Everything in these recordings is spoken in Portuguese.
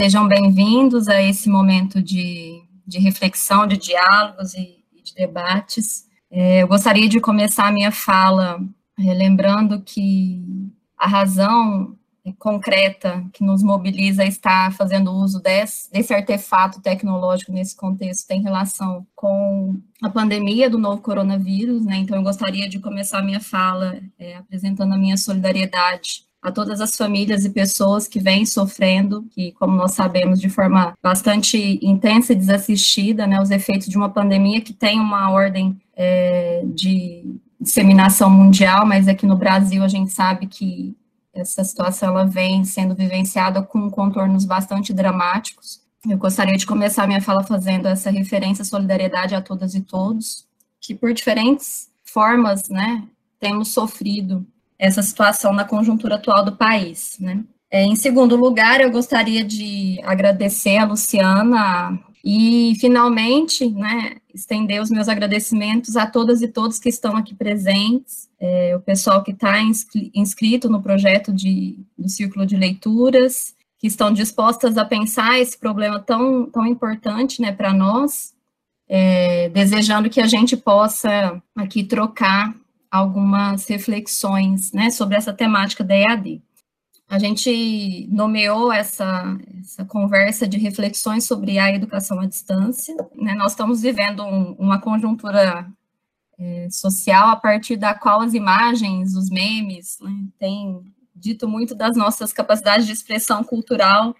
Sejam bem-vindos a esse momento de, de reflexão, de diálogos e, de debates. É, eu gostaria de começar a minha fala é, lembrando que a razão concreta que nos mobiliza a estar fazendo uso desse, desse artefato tecnológico nesse contexto tem relação com a pandemia do novo coronavírus, né? Então, eu gostaria de começar a minha fala é, apresentando a minha solidariedade a todas as famílias e pessoas que vêm sofrendo, que, como nós sabemos, de forma bastante intensa e desassistida, né, os efeitos de uma pandemia que tem uma ordem é, de disseminação mundial, mas aqui no Brasil a gente sabe que essa situação ela vem sendo vivenciada com contornos bastante dramáticos. Eu gostaria de começar minha fala fazendo essa referência à solidariedade a todas e todos, que por diferentes formas, né, temos sofrido essa situação na conjuntura atual do país, né. É, em segundo lugar, eu gostaria de agradecer a Luciana e, finalmente, né, estender os meus agradecimentos a todas e todos que estão aqui presentes, é, o pessoal que está inscrito no projeto de, do Círculo de Leituras, que estão dispostas a pensar esse problema tão, tão importante né, para nós, é, desejando que a gente possa aqui trocar algumas reflexões né, sobre essa temática da EAD. A gente nomeou essa, essa conversa de reflexões sobre a educação à distância. Né? Nós estamos vivendo um, uma conjuntura é, social a partir da qual as imagens, os memes, né, têm dito muito das nossas capacidades de expressão cultural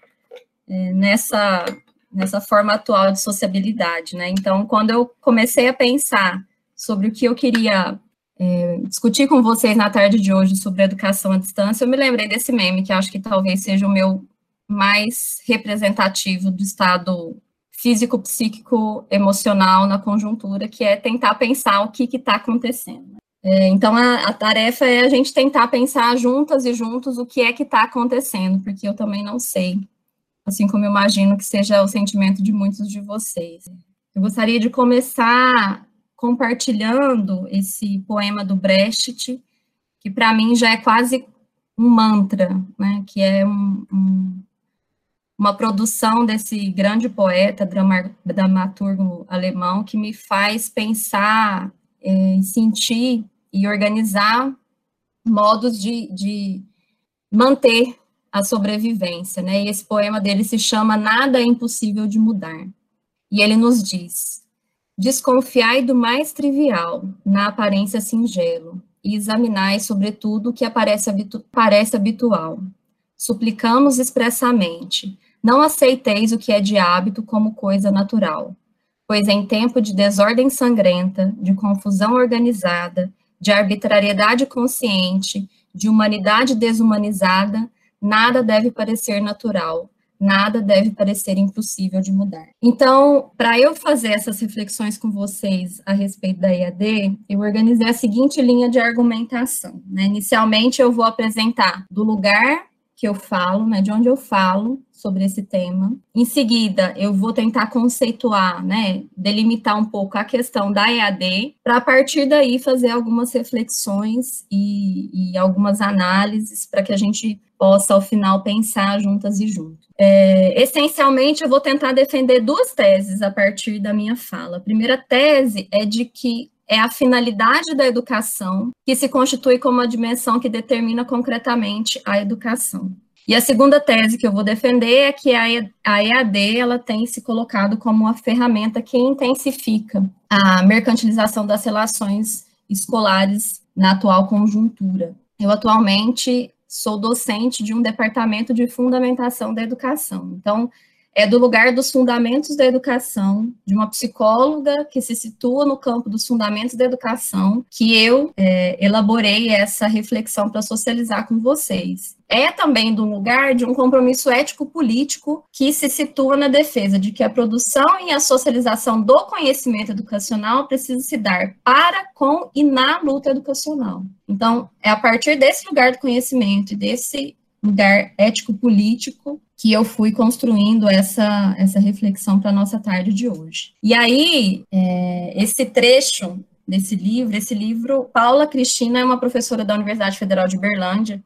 é, nessa, nessa forma atual de sociabilidade. Né? Então, quando eu comecei a pensar sobre o que eu queria é, discutir com vocês na tarde de hoje sobre educação à distância, eu me lembrei desse meme, que acho que talvez seja o meu mais representativo do estado físico, psíquico, emocional na conjuntura, que é tentar pensar o que está acontecendo. É, então, a, a, tarefa é a gente tentar pensar juntas e juntos o que é que está acontecendo, porque eu também não sei, assim como eu imagino que seja o sentimento de muitos de vocês. Eu gostaria de começar compartilhando esse poema do Brecht, que para mim já é quase um mantra, né, que é um, um, uma produção desse grande poeta, dramaturgo alemão, que me faz pensar, é, sentir e organizar modos de, de manter a sobrevivência, né? E esse poema dele se chama Nada é impossível de mudar. E ele nos diz: Desconfiai do mais trivial, na aparência singelo, e examinai, sobretudo, o que aparece habitu parece habitual. Suplicamos expressamente, não aceiteis o que é de hábito como coisa natural, pois em tempo de desordem sangrenta, de confusão organizada, de arbitrariedade consciente, de humanidade desumanizada, nada deve parecer natural, nada deve parecer impossível de mudar. Então, para eu fazer essas reflexões com vocês a respeito da EAD, eu organizei a seguinte linha de argumentação. Né? Inicialmente, eu vou apresentar do lugar que eu falo, né, de onde eu falo sobre esse tema. Em seguida, eu vou tentar conceituar, né, delimitar um pouco a questão da EAD, para a partir daí fazer algumas reflexões e, e algumas análises para que a gente possa, ao final, pensar juntas e juntos. É, essencialmente, eu vou tentar defender duas teses a partir da minha fala. A primeira tese é de que é a finalidade da educação que se constitui como a dimensão que determina concretamente a educação. E a segunda tese que eu vou defender é que a EAD ela tem se colocado como uma ferramenta que intensifica a mercantilização das relações escolares na atual conjuntura. Eu atualmente sou docente de um departamento de fundamentação da educação. Então, é do lugar dos fundamentos da educação, de uma psicóloga que se situa no campo dos fundamentos da educação, que eu é, elaborei essa reflexão para socializar com vocês. É também do lugar de um compromisso ético-político que se situa na defesa de que a produção e a socialização do conhecimento educacional precisa se dar para, com e na luta educacional. Então, é a partir desse lugar do conhecimento e desse lugar ético-político que eu fui construindo essa, essa reflexão para a nossa tarde de hoje. E aí, é, esse trecho desse livro. Esse livro, Paula Cristina é uma professora da Universidade Federal de Berlândia,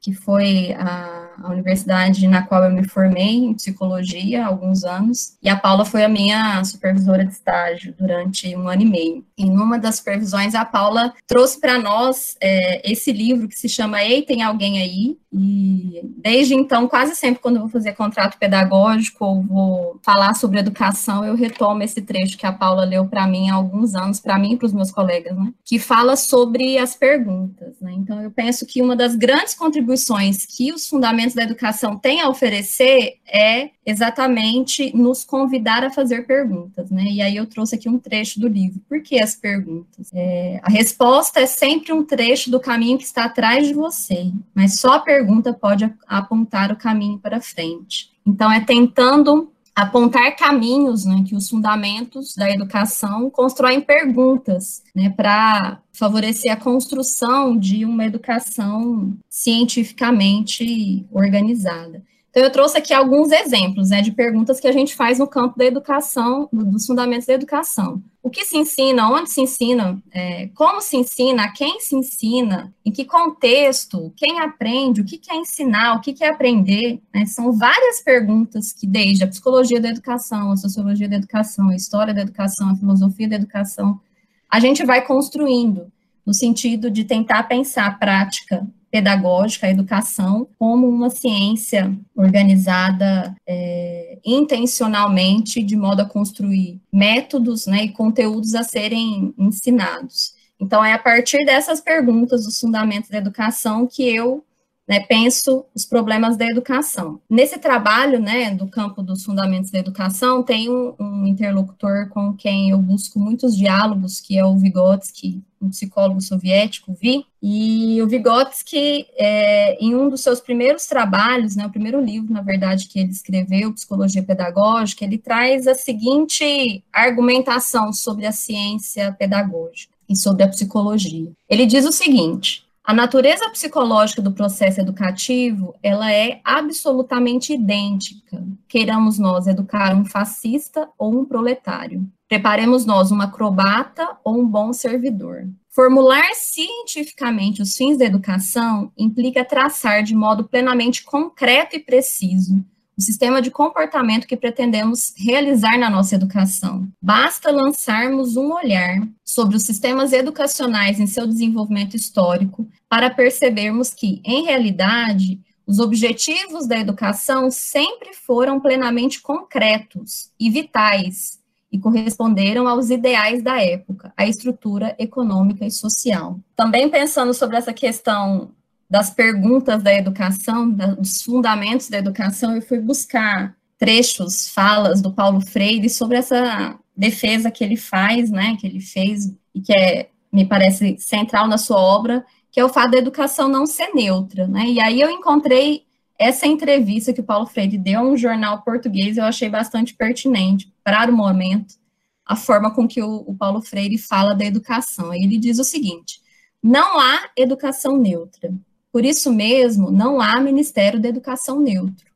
que foi a a universidade na qual eu me formei em psicologia há alguns anos, e a Paula foi a minha supervisora de estágio durante um ano e meio. Em uma das supervisões, a Paula trouxe para nós é, esse livro que se chama Ei, tem alguém aí? E desde então, quase sempre quando eu vou fazer contrato pedagógico ou vou falar sobre educação, eu retomo esse trecho que a Paula leu para mim há alguns anos, para mim e para os meus colegas, né? Que fala sobre as perguntas, né? Então, eu penso que uma das grandes contribuições que os fundamentos da educação tem a oferecer é exatamente nos convidar a fazer perguntas, né? E aí eu trouxe aqui um trecho do livro. Por que as perguntas? É, a resposta é sempre um trecho do caminho que está atrás de você, mas só a pergunta pode apontar o caminho para frente. Então, é tentando apontar caminhos, né, que os fundamentos da educação constroem perguntas, né, para favorecer a construção de uma educação cientificamente organizada. Então, eu trouxe aqui alguns exemplos né, de perguntas que a gente faz no campo da educação, dos fundamentos da educação. O que se ensina, onde se ensina, é, como se ensina, a quem se ensina, em que contexto, quem aprende, o que, é ensinar, o que, é aprender. Né, são várias perguntas que, desde a psicologia da educação, a sociologia da educação, a história da educação, a filosofia da educação, a gente vai construindo no sentido de tentar pensar a prática pedagógica, a educação, como uma ciência organizada é, intencionalmente, de modo a construir métodos né, e conteúdos a serem ensinados. Então, é a partir dessas perguntas, dos fundamentos da educação, que eu né, penso os problemas da educação. Nesse trabalho, né, do campo dos fundamentos da educação, tem um, um interlocutor com quem eu busco muitos diálogos, que é o Vygotsky, um psicólogo soviético, Vi, e o Vygotsky, é, em um dos seus primeiros trabalhos, né, o primeiro livro, na verdade, que ele escreveu, Psicologia Pedagógica, ele traz a seguinte argumentação sobre a ciência pedagógica e sobre a psicologia. Ele diz o seguinte: a natureza psicológica do processo educativo, ela é absolutamente idêntica. Queiramos nós educar um fascista ou um proletário. Preparemos nós um acrobata ou um bom servidor. Formular cientificamente os fins da educação implica traçar de modo plenamente concreto e preciso o sistema de comportamento que pretendemos realizar na nossa educação. Basta lançarmos um olhar sobre os sistemas educacionais em seu desenvolvimento histórico para percebermos que, em realidade, os objetivos da educação sempre foram plenamente concretos e vitais e corresponderam aos ideais da época, a estrutura econômica e social. Também pensando sobre essa questão das perguntas da educação, dos fundamentos da educação, eu fui buscar trechos, falas do Paulo Freire sobre essa defesa que ele faz, né, que ele fez e que é, me parece central na sua obra, que é o fato da educação não ser neutra, né? E aí eu encontrei essa entrevista que o Paulo Freire deu a um jornal português, eu achei bastante pertinente para o momento, a forma com que o, o Paulo Freire fala da educação. Ele diz o seguinte: não há educação neutra. Por isso mesmo, não há Ministério da Educação neutro.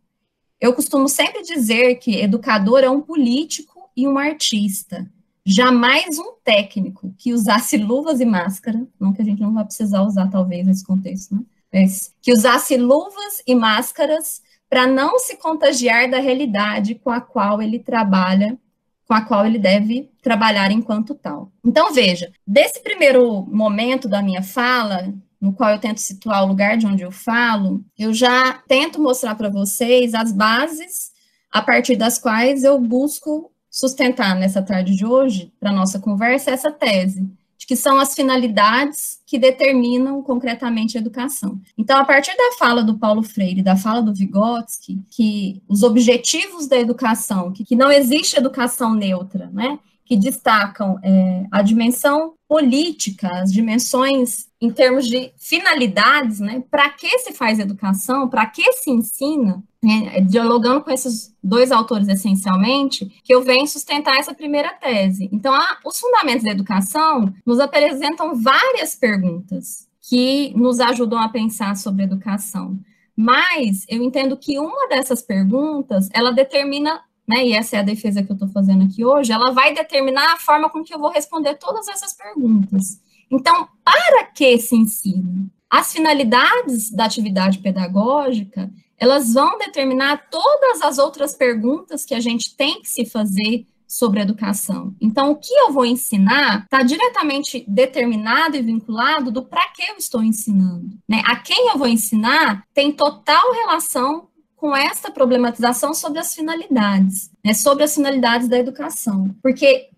Eu costumo sempre dizer que educador é um político e um artista, jamais um técnico que usasse luvas e máscara, não que a gente não vai precisar usar talvez nesse contexto, né? Mas que usasse luvas e máscaras para não se contagiar da realidade com a qual ele trabalha, com a qual ele deve trabalhar enquanto tal. Então veja, desse primeiro momento da minha fala, no qual eu tento situar o lugar de onde eu falo, eu já tento mostrar para vocês as bases a partir das quais eu busco sustentar nessa tarde de hoje, para nossa conversa, essa tese, de que são as finalidades que determinam concretamente a educação. Então, a partir da fala do Paulo Freire, da fala do Vygotsky, que os objetivos da educação, que, que não existe educação neutra, né? que destacam é, a dimensão política, as dimensões em termos de finalidades, né? Para que se faz educação? Para que se ensina? Né, dialogando com esses dois autores essencialmente, que eu venho sustentar essa primeira tese. Então, a, os fundamentos da educação nos apresentam várias perguntas que nos ajudam a pensar sobre educação. Mas eu entendo que uma dessas perguntas, ela determina né, e essa é a defesa que eu estou fazendo aqui hoje, ela vai determinar a forma com que eu vou responder todas essas perguntas. Então, para que se ensina? As finalidades da atividade pedagógica, elas vão determinar todas as outras perguntas que a gente tem que se fazer sobre educação. Então, o que eu vou ensinar está diretamente determinado e vinculado do para que eu estou ensinando. Né? A quem eu vou ensinar tem total relação com essa problematização sobre as finalidades, né? sobre as finalidades da educação. Porque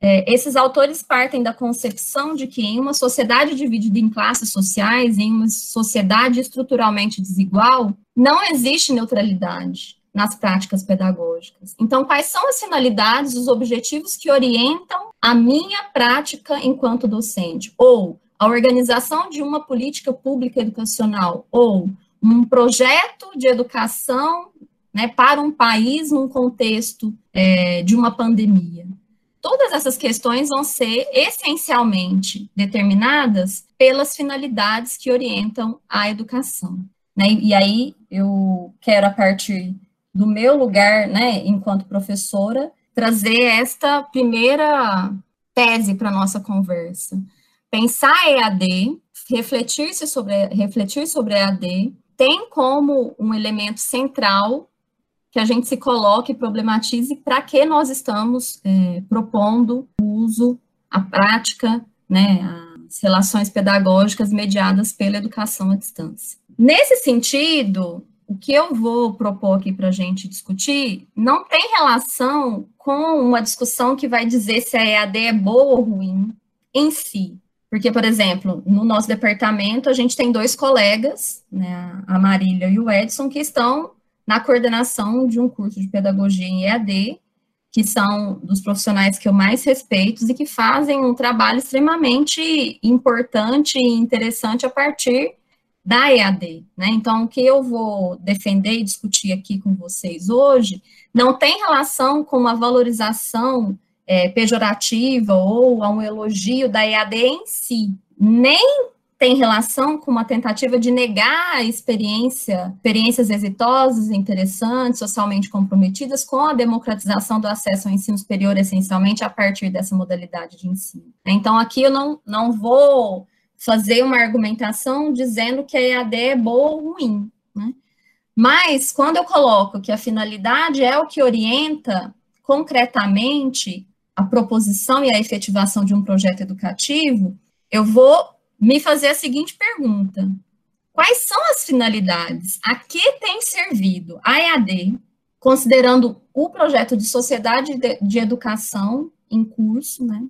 é, esses autores partem da concepção de que em uma sociedade dividida em classes sociais, em uma sociedade estruturalmente desigual, não existe neutralidade nas práticas pedagógicas. Então, quais são as finalidades, os objetivos que orientam a minha prática enquanto docente? Ou a organização de uma política pública educacional, ou um projeto de educação né, para um país num contexto é, de uma pandemia todas essas questões vão ser essencialmente determinadas pelas finalidades que orientam a educação. Né? E aí eu quero, a partir do meu lugar, né, enquanto professora, trazer esta primeira tese para a nossa conversa. Pensar EAD, refletir sobre, refletir sobre EAD, tem como um elemento central que a gente se coloque e problematize para que nós estamos é, propondo o uso, a prática, né, as relações pedagógicas mediadas pela educação à distância. Nesse sentido, o que eu vou propor aqui para a gente discutir não tem relação com uma discussão que vai dizer se a EAD é boa ou ruim em si. Porque, por exemplo, no nosso departamento, a gente tem dois colegas, né, a Marília e o Edson, que estão na coordenação de um curso de pedagogia em EAD, que são dos profissionais que eu mais respeito e que fazem um trabalho extremamente importante e interessante a partir da EAD, né? Então, o que eu vou defender e discutir aqui com vocês hoje não tem relação com uma valorização é, pejorativa ou a um elogio da EAD em si, nem tem relação com uma tentativa de negar a experiência, experiências exitosas, interessantes, socialmente comprometidas com a democratização do acesso ao ensino superior, essencialmente a partir dessa modalidade de ensino. Então, aqui eu não, não vou fazer uma argumentação dizendo que a EAD é boa ou ruim, né? Mas, quando eu coloco que a finalidade é o que orienta concretamente a proposição e a efetivação de um projeto educativo, eu vou me fazer a seguinte pergunta: quais são as finalidades? A que tem servido a EAD, considerando o projeto de sociedade de, educação em curso, né,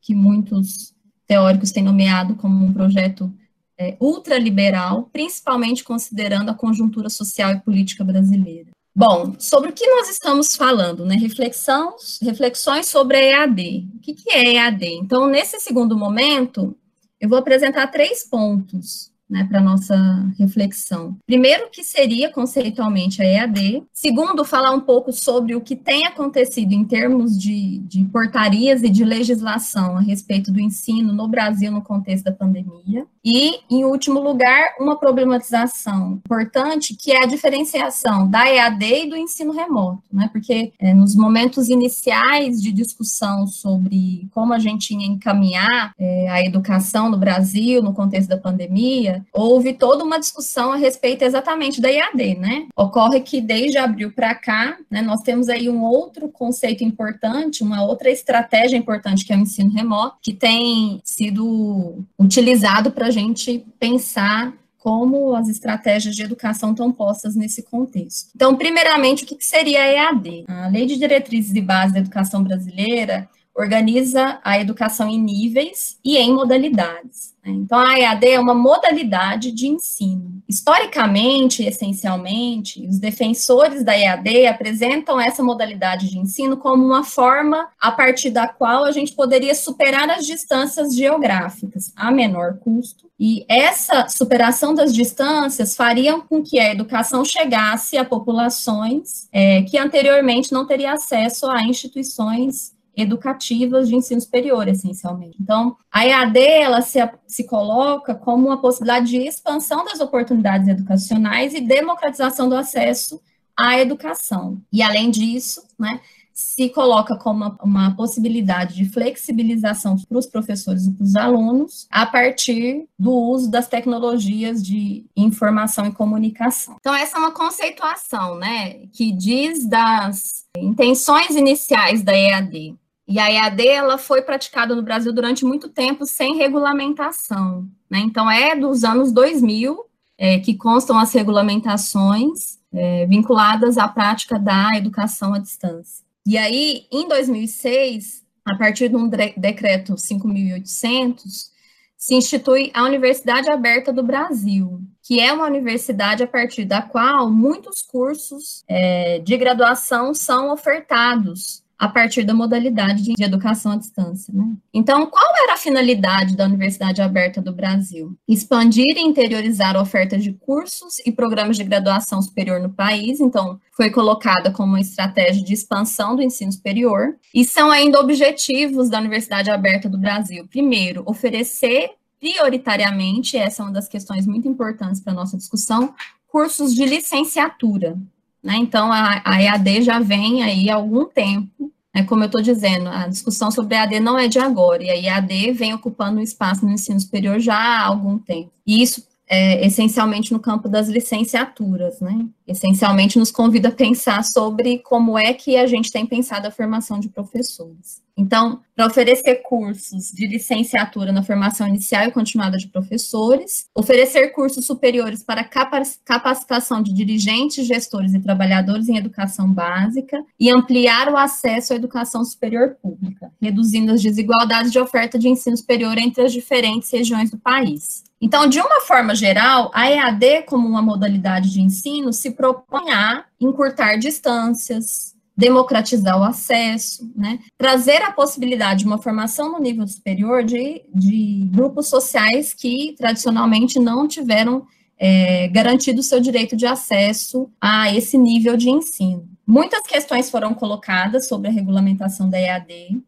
que muitos teóricos têm nomeado como um projeto é, ultraliberal, principalmente considerando a conjuntura social e política brasileira. Bom, sobre o que nós estamos falando, né? Reflexões, reflexões sobre a EAD. O que, que é EAD? Então, nesse segundo momento, eu vou apresentar três pontos né, para nossa reflexão. Primeiro, que seria conceitualmente a EAD. Segundo, falar um pouco sobre o que tem acontecido em termos de, de portarias e de legislação a respeito do ensino no Brasil no contexto da pandemia. E, em último lugar, uma problematização importante, que é a diferenciação da EAD e do ensino remoto, né? Porque é, nos momentos iniciais de discussão sobre como a gente ia encaminhar é, a educação no Brasil no contexto da pandemia, houve toda uma discussão a respeito exatamente da IAD, né? Ocorre que desde abril para cá, né, nós temos aí um outro conceito importante, uma outra estratégia importante que é o ensino remoto, que tem sido utilizado para gente pensar como as estratégias de educação estão postas nesse contexto. Então, primeiramente, o que seria a EAD? A Lei de Diretrizes e Bases da Educação Brasileira organiza a educação em níveis e em modalidades. Né? Então, a EAD é uma modalidade de ensino. Historicamente, essencialmente, os defensores da EAD apresentam essa modalidade de ensino como uma forma a partir da qual a gente poderia superar as distâncias geográficas a menor custo. E essa superação das distâncias faria com que a educação chegasse a populações é, que anteriormente não teriam acesso a instituições educativas de ensino superior, essencialmente. Então, a EAD, ela se, se coloca como uma possibilidade de expansão das oportunidades educacionais e democratização do acesso à educação. E, além disso, né, se coloca como uma, possibilidade de flexibilização para os professores e para os alunos a partir do uso das tecnologias de informação e comunicação. Então, essa é uma conceituação, né, que diz das intenções iniciais da EAD. E a EAD ela foi praticada no Brasil durante muito tempo sem regulamentação. Né? Então, é dos anos 2000 é, que constam as regulamentações é, vinculadas à prática da educação à distância. E aí, em 2006, a partir de um decreto 5.800, se institui a Universidade Aberta do Brasil, que é uma universidade a partir da qual muitos cursos é, de graduação são ofertados a partir da modalidade de educação à distância. Né? Então, qual era a finalidade da Universidade Aberta do Brasil? Expandir e interiorizar a oferta de cursos e programas de graduação superior no país, então, foi colocada como uma estratégia de expansão do ensino superior, e são ainda objetivos da Universidade Aberta do Brasil. Primeiro, oferecer prioritariamente, essa é uma das questões muito importantes para a nossa discussão, cursos de licenciatura, né? Então, a, a, EAD já vem aí há algum tempo, né? como eu estou dizendo, a discussão sobre EAD não é de agora, e a EAD vem ocupando um espaço no ensino superior já há algum tempo. E isso é, essencialmente no campo das licenciaturas, né? Essencialmente nos convida a pensar sobre como é que a gente tem pensado a formação de professores. Então, para oferecer cursos de licenciatura na formação inicial e continuada de professores, oferecer cursos superiores para capacitação de dirigentes, gestores e trabalhadores em educação básica e ampliar o acesso à educação superior pública, reduzindo as desigualdades de oferta de ensino superior entre as diferentes regiões do país. Então, de uma forma geral, a EAD, como uma modalidade de ensino, se propõe a encurtar distâncias, democratizar o acesso, né? trazer a possibilidade de uma formação no nível superior de, de grupos sociais que tradicionalmente não tiveram é, garantido o seu direito de acesso a esse nível de ensino. Muitas questões foram colocadas sobre a regulamentação da EAD,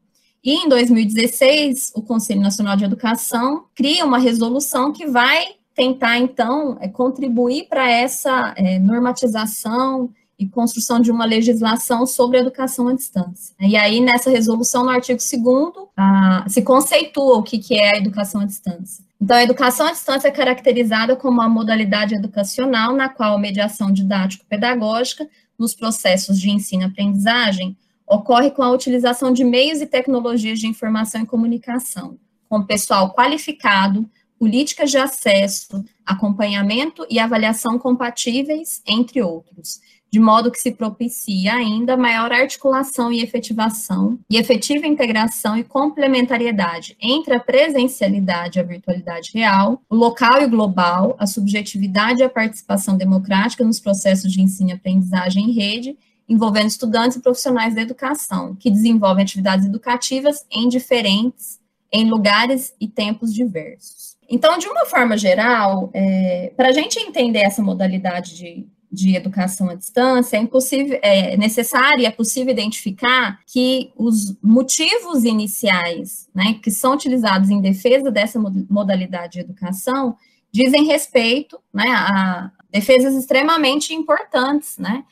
e em 2016, o Conselho Nacional de Educação cria uma resolução que vai tentar, então, é, contribuir para essa é, normatização e construção de uma legislação sobre educação à distância. E aí, nessa resolução, no artigo 2 ah, se conceitua o que, que é a educação à distância. Então, a educação à distância é caracterizada como uma modalidade educacional na qual a mediação didático-pedagógica nos processos de ensino-aprendizagem ocorre com a utilização de meios e tecnologias de informação e comunicação, com pessoal qualificado, políticas de acesso, acompanhamento e avaliação compatíveis, entre outros, de modo que se propicia ainda maior articulação e efetivação, e efetiva integração e complementariedade entre a presencialidade e a virtualidade real, o local e o global, a subjetividade e a participação democrática nos processos de ensino e aprendizagem em rede, envolvendo estudantes e profissionais da educação, que desenvolvem atividades educativas em diferentes, em lugares e tempos diversos. Então, de uma forma geral, é, para a gente entender essa modalidade de de educação à distância, é, impossível, é necessário e é possível identificar que os motivos iniciais, né, que são utilizados em defesa dessa modalidade de educação, dizem respeito, né, a defesas extremamente importantes, né,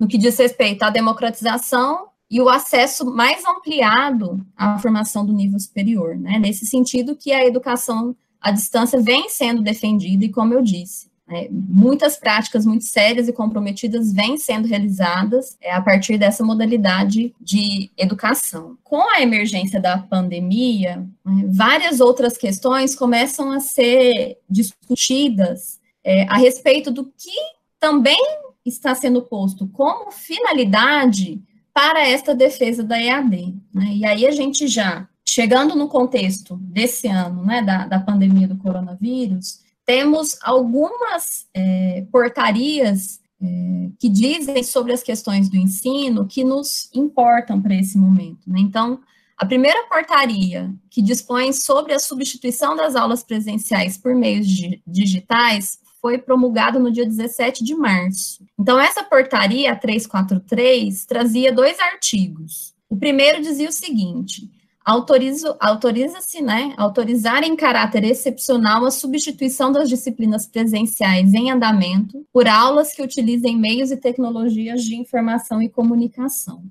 no que diz respeito à democratização e o acesso mais ampliado à formação do nível superior, né, nesse sentido que a educação à distância vem sendo defendida e, como eu disse, é, muitas práticas muito sérias e comprometidas vêm sendo realizadas é, a partir dessa modalidade de educação. Com a emergência da pandemia, né, várias outras questões começam a ser discutidas é, a respeito do que também está sendo posto como finalidade para esta defesa da EAD. Né? E aí a gente já, chegando no contexto desse ano, né, da, da pandemia do coronavírus, temos algumas é, portarias é, que dizem sobre as questões do ensino que nos importam para esse momento. Né? Então, a primeira portaria que dispõe sobre a substituição das aulas presenciais por meios digitais foi promulgada no dia 17 de março. Então, essa portaria, a 343, trazia dois artigos. O primeiro dizia o seguinte: autoriza-se, autoriza né, autorizar em caráter excepcional a substituição das disciplinas presenciais em andamento por aulas que utilizem meios e tecnologias de informação e comunicação.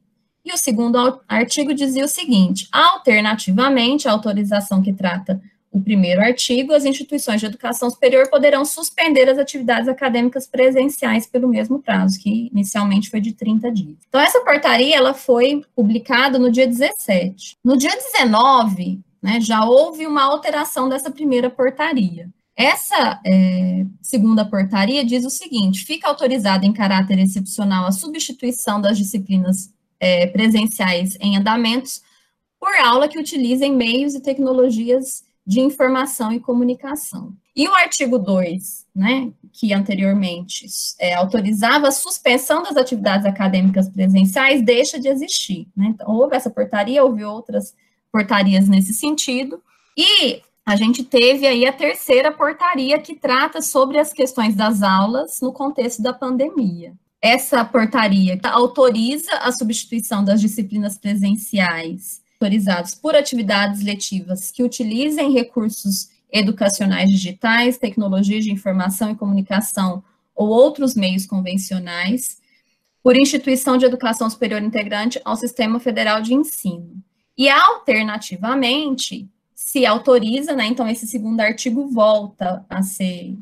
E o segundo artigo dizia o seguinte: alternativamente, a autorização que trata o primeiro artigo, as instituições de educação superior poderão suspender as atividades acadêmicas presenciais pelo mesmo prazo, que inicialmente foi de 30 dias. Então, essa portaria ela foi publicada no dia 17. No dia 19, né, já houve uma alteração dessa primeira portaria. Essa é, segunda portaria diz o seguinte: fica autorizada em caráter excepcional a substituição das disciplinas é, presenciais em andamentos por aula que utilizem meios e tecnologias de informação e comunicação. E o artigo 2, né, que anteriormente é, autorizava a suspensão das atividades acadêmicas presenciais, deixa de existir. Né? Então, houve essa portaria, houve outras portarias nesse sentido, e a gente teve aí a terceira portaria que trata sobre as questões das aulas no contexto da pandemia. Essa portaria autoriza a substituição das disciplinas presenciais autorizados por atividades letivas que utilizem recursos educacionais digitais, tecnologias de informação e comunicação ou outros meios convencionais, por instituição de educação superior integrante ao Sistema Federal de Ensino. E, alternativamente, se autoriza, né, então esse segundo artigo volta a ser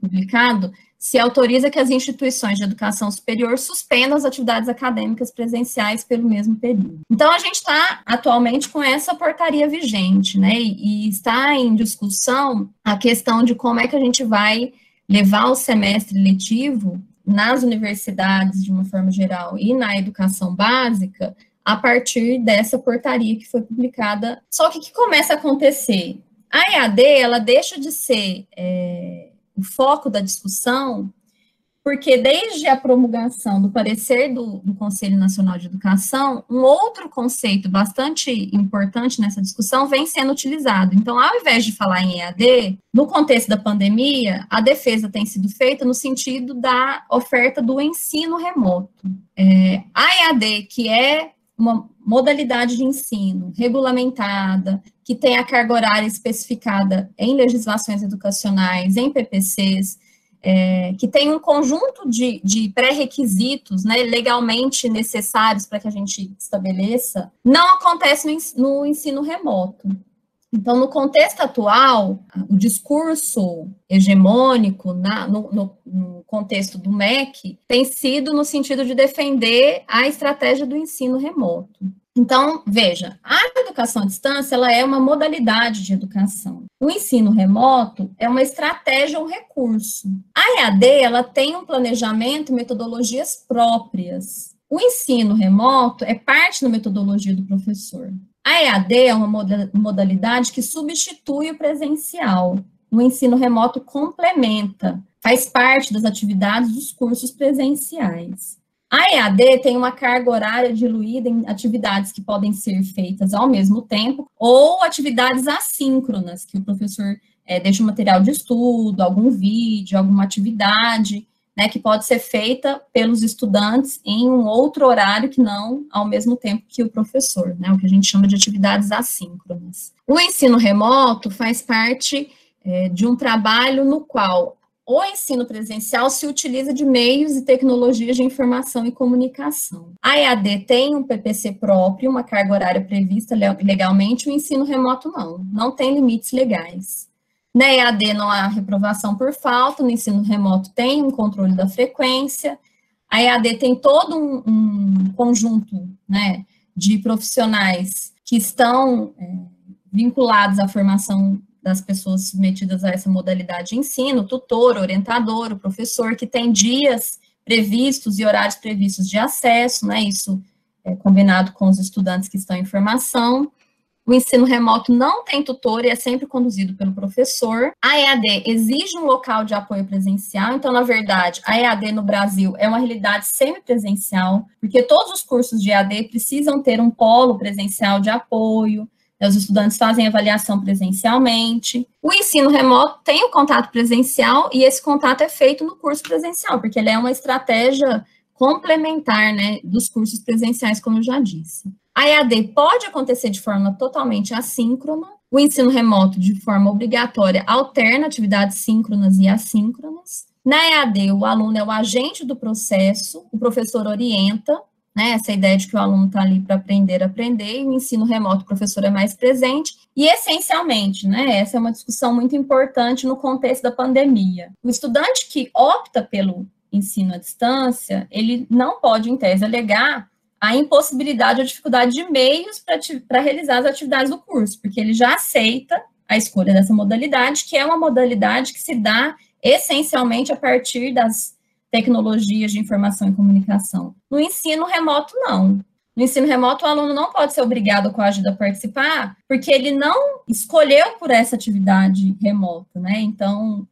publicado, se autoriza que as instituições de educação superior suspendam as atividades acadêmicas presenciais pelo mesmo período. Então, a gente está atualmente com essa portaria vigente, né? E, está em discussão a questão de como é que a gente vai levar o semestre letivo nas universidades, de uma forma geral, e na educação básica, a partir dessa portaria que foi publicada. Só que o que começa a acontecer? A EAD, ela deixa de ser. É, o foco da discussão, porque desde a promulgação do parecer do, do, Conselho Nacional de Educação, um outro conceito bastante importante nessa discussão vem sendo utilizado. Então, ao invés de falar em EAD, no contexto da pandemia, a defesa tem sido feita no sentido da oferta do ensino remoto. É, a EAD, que é uma modalidade de ensino regulamentada, que tem a carga horária especificada em legislações educacionais, em PPCs, é, que tem um conjunto de, de pré-requisitos né, legalmente necessários para que a gente estabeleça, não acontece no, no ensino remoto. Então, no contexto atual, o discurso hegemônico na, no, no, no, contexto do MEC tem sido no sentido de defender a estratégia do ensino remoto. Então, veja, a educação à distância ela é uma modalidade de educação. O ensino remoto é uma estratégia ou recurso. A EAD ela tem um planejamento e metodologias próprias. O ensino remoto é parte da metodologia do professor. A EAD é uma modalidade que substitui o presencial. O ensino remoto complementa, faz parte das atividades dos cursos presenciais. A EAD tem uma carga horária diluída em atividades que podem ser feitas ao mesmo tempo ou atividades assíncronas, que o professor é, deixa um material de estudo, algum vídeo, alguma atividade, né, que pode ser feita pelos estudantes em um outro horário que não ao mesmo tempo que o professor, né, o que a gente chama de atividades assíncronas. O ensino remoto faz parte é, de um trabalho no qual o ensino presencial se utiliza de meios e tecnologias de informação e comunicação. A EAD tem um PPC próprio, uma carga horária prevista legalmente, o ensino remoto não, não tem limites legais. Na EAD não há reprovação por falta, no ensino remoto tem um controle da frequência, a EAD tem todo um, um conjunto né, de profissionais que estão é, vinculados à formação das pessoas submetidas a essa modalidade de ensino, tutor, orientador, o professor, que tem dias previstos e horários previstos de acesso, né, isso é combinado com os estudantes que estão em formação, o ensino remoto não tem tutor e é sempre conduzido pelo professor. A EAD exige um local de apoio presencial, então, na verdade, a EAD no Brasil é uma realidade semipresencial, porque todos os cursos de EAD precisam ter um polo presencial de apoio, os estudantes fazem avaliação presencialmente. O ensino remoto tem o contato presencial e esse contato é feito no curso presencial, porque ele é uma estratégia complementar né, dos cursos presenciais, como eu já disse. A EAD pode acontecer de forma totalmente assíncrona, o ensino remoto de forma obrigatória alterna atividades síncronas e assíncronas. Na EAD, o aluno é o agente do processo, o professor orienta, né, essa ideia de que o aluno está ali para aprender, aprender, e o ensino remoto, o professor é mais presente, e essencialmente, né, essa é uma discussão muito importante no contexto da pandemia. O estudante que opta pelo ensino à distância, ele não pode, em tese, alegar a impossibilidade ou dificuldade de meios para realizar as atividades do curso, porque ele já aceita a escolha dessa modalidade, que é uma modalidade que se dá essencialmente a partir das tecnologias de informação e comunicação. No ensino remoto, não. No ensino remoto, o aluno não pode ser obrigado ou coagido a participar, porque ele não escolheu por essa atividade remota, né? Então,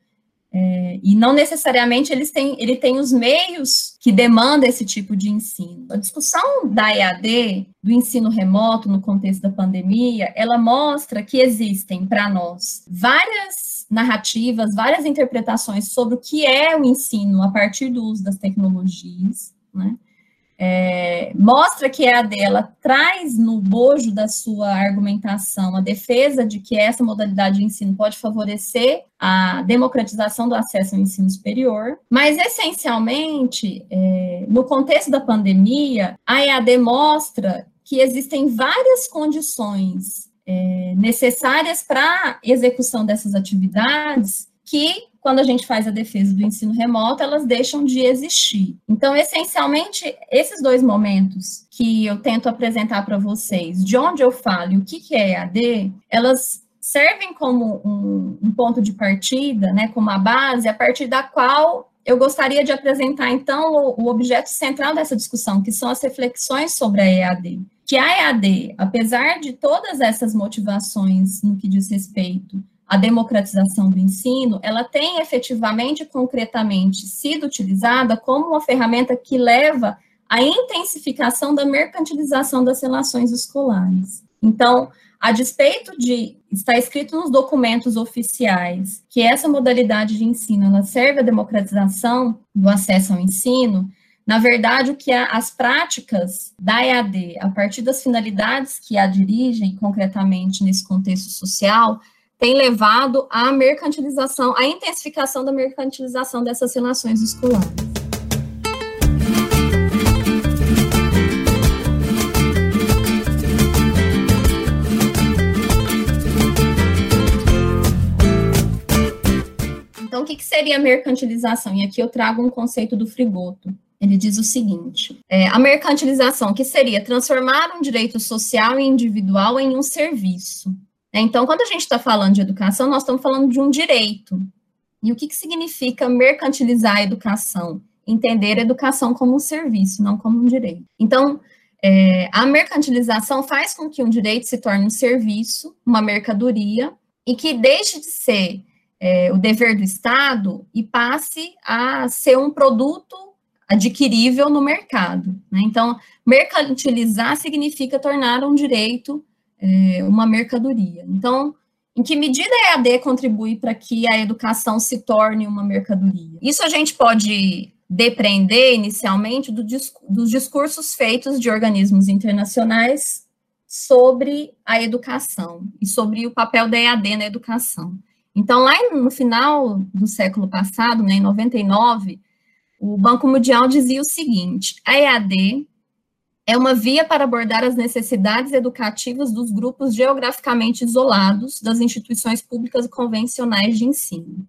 é, e não necessariamente eles têm, ele tem os meios que demanda esse tipo de ensino. A discussão da EAD, do ensino remoto no contexto da pandemia, ela mostra que existem para nós várias narrativas, várias interpretações sobre o que é o ensino a partir do uso das tecnologias, né? é, mostra que a dela traz no bojo da sua argumentação a defesa de que essa modalidade de ensino pode favorecer a democratização do acesso ao ensino superior, mas essencialmente, é, no contexto da pandemia, a EAD mostra que existem várias condições é, necessárias para execução dessas atividades que quando a gente faz a defesa do ensino remoto, elas deixam de existir. Então, essencialmente, esses dois momentos que eu tento apresentar para vocês, de onde eu falo e o que, que é EAD, elas servem como um, um ponto de partida, né, como a base, a partir da qual eu gostaria de apresentar, então, o, objeto central dessa discussão, que são as reflexões sobre a EAD. Que a EAD, apesar de todas essas motivações no que diz respeito a democratização do ensino, ela tem efetivamente, concretamente, sido utilizada como uma ferramenta que leva à intensificação da mercantilização das relações escolares. Então, a despeito de estar escrito nos documentos oficiais que essa modalidade de ensino ela serve à democratização do acesso ao ensino, na verdade, o que a, as práticas da EAD, a partir das finalidades que a dirigem concretamente nesse contexto social, tem levado à mercantilização, à intensificação da mercantilização dessas relações escolares. Então, o que, seria mercantilização? E aqui eu trago um conceito do Frigoto. Ele diz o seguinte: é, a mercantilização, que seria transformar um direito social e individual em um serviço. Né? Então, quando a gente está falando de educação, nós estamos falando de um direito. E o que, que significa mercantilizar a educação? Entender a educação como um serviço, não como um direito. Então, é, a mercantilização faz com que um direito se torne um serviço, uma mercadoria, e que deixe de ser é, o dever do Estado e passe a ser um produto adquirível no mercado. Né? Então, mercantilizar significa tornar um direito é, uma mercadoria. Então, em que medida a EAD contribui para que a educação se torne uma mercadoria? Isso a gente pode depreender inicialmente do, dos discursos feitos de organismos internacionais sobre a educação e sobre o papel da EAD na educação. Então, lá no final do século passado, né, em 99, o Banco Mundial dizia o seguinte: a EAD é uma via para abordar as necessidades educativas dos grupos geograficamente isolados das instituições públicas convencionais de ensino.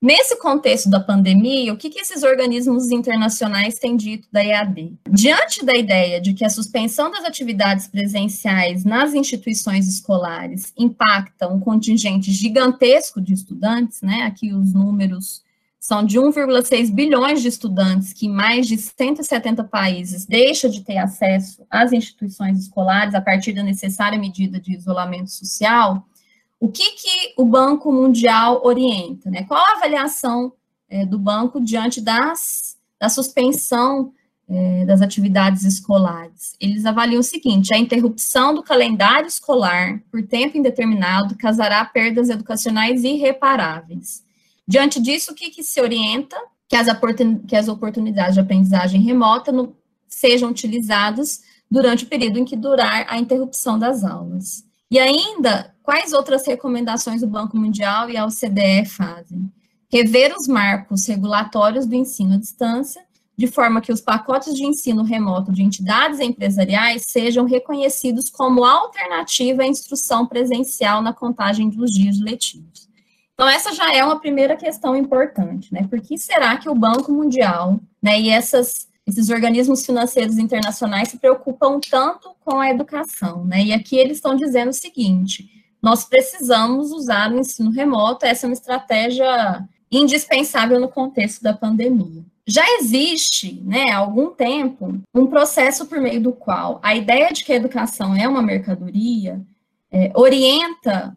Nesse contexto da pandemia, o que, que esses organismos internacionais têm dito da EAD? Diante da ideia de que a suspensão das atividades presenciais nas instituições escolares impacta um contingente gigantesco de estudantes, né? Aqui os números são de 1,6 bilhões de estudantes que em mais de 170 países deixam de ter acesso às instituições escolares a partir da necessária medida de isolamento social, o que, que o Banco Mundial orienta? Né? Qual a avaliação é, do banco diante das, da suspensão é, das atividades escolares? Eles avaliam o seguinte: a interrupção do calendário escolar por tempo indeterminado causará perdas educacionais irreparáveis Diante disso, o que, que se orienta? Que as, que as oportunidades de aprendizagem remota no, sejam utilizadas durante o período em que durar a interrupção das aulas. E ainda, quais outras recomendações o Banco Mundial e a OCDE fazem? Rever os marcos regulatórios do ensino à distância, de forma que os pacotes de ensino remoto de entidades empresariais sejam reconhecidos como alternativa à instrução presencial na contagem dos dias letivos. Então, essa já é uma primeira questão importante, né? Por que será que o Banco Mundial né, e essas esses organismos financeiros internacionais se preocupam tanto com a educação, né? E aqui eles estão dizendo o seguinte: nós precisamos usar o ensino remoto, essa é uma estratégia indispensável no contexto da pandemia. Já existe, né, há algum tempo, um processo por meio do qual a ideia de que a educação é uma mercadoria é, orienta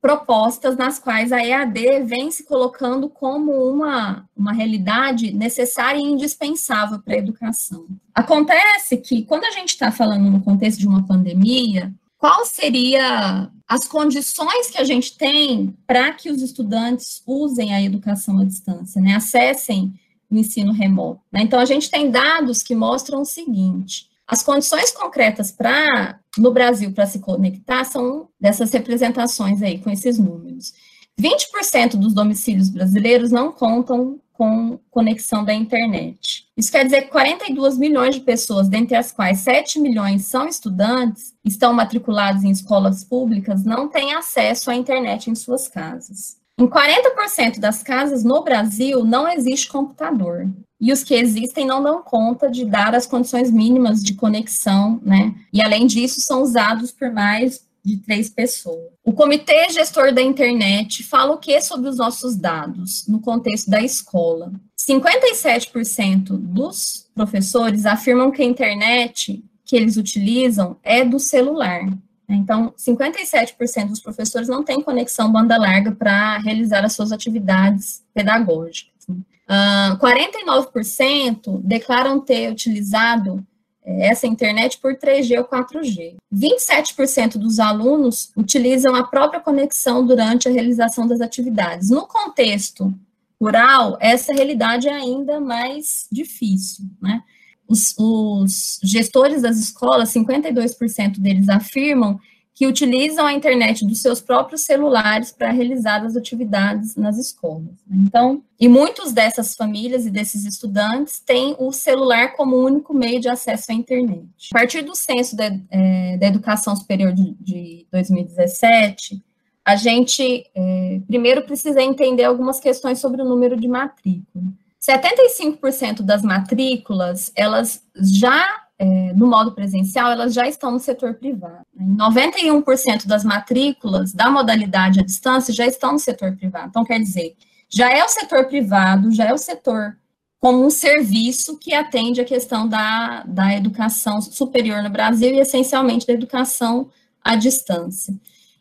propostas nas quais a EAD vem se colocando como uma, uma realidade necessária e indispensável para a educação. Acontece que, quando a gente está falando no contexto de uma pandemia, qual seria as condições que a gente tem para que os estudantes usem a educação à distância, né? acessem o ensino remoto. Né? Então, a gente tem dados que mostram o seguinte: as condições concretas para no Brasil para se conectar são dessas representações aí com esses números. 20% dos domicílios brasileiros não contam com conexão da internet. Isso quer dizer que 42 milhões de pessoas, dentre as quais 7 milhões são estudantes, estão matriculados em escolas públicas, não têm acesso à internet em suas casas. Em 40% das casas no Brasil não existe computador e os que existem não dão conta de dar as condições mínimas de conexão, né? E além disso, são usados por mais de três pessoas. O Comitê Gestor da Internet fala o que sobre os nossos dados no contexto da escola? 57% dos professores afirmam que a internet que eles utilizam é do celular. Então, 57% dos professores não têm conexão banda larga para realizar as suas atividades pedagógicas. Uh, 49% declaram ter utilizado eh, essa internet por 3G ou 4G. 27% dos alunos utilizam a própria conexão durante a realização das atividades. No contexto rural, essa realidade é ainda mais difícil, né? Os, os gestores das escolas, 52% deles afirmam que utilizam a internet dos seus próprios celulares para realizar as atividades nas escolas. Então, e muitos dessas famílias e desses estudantes têm o celular como único meio de acesso à internet. A partir do censo de, é, da educação superior de, de 2017, a gente é, primeiro precisa entender algumas questões sobre o número de matrícula. 75% das matrículas, elas já é, no modo presencial, elas já estão no setor privado. 91% das matrículas da modalidade à distância já estão no setor privado. Então, quer dizer, já é o setor privado, já é o setor como um serviço que atende a questão da, da educação superior no Brasil e, essencialmente, da educação à distância.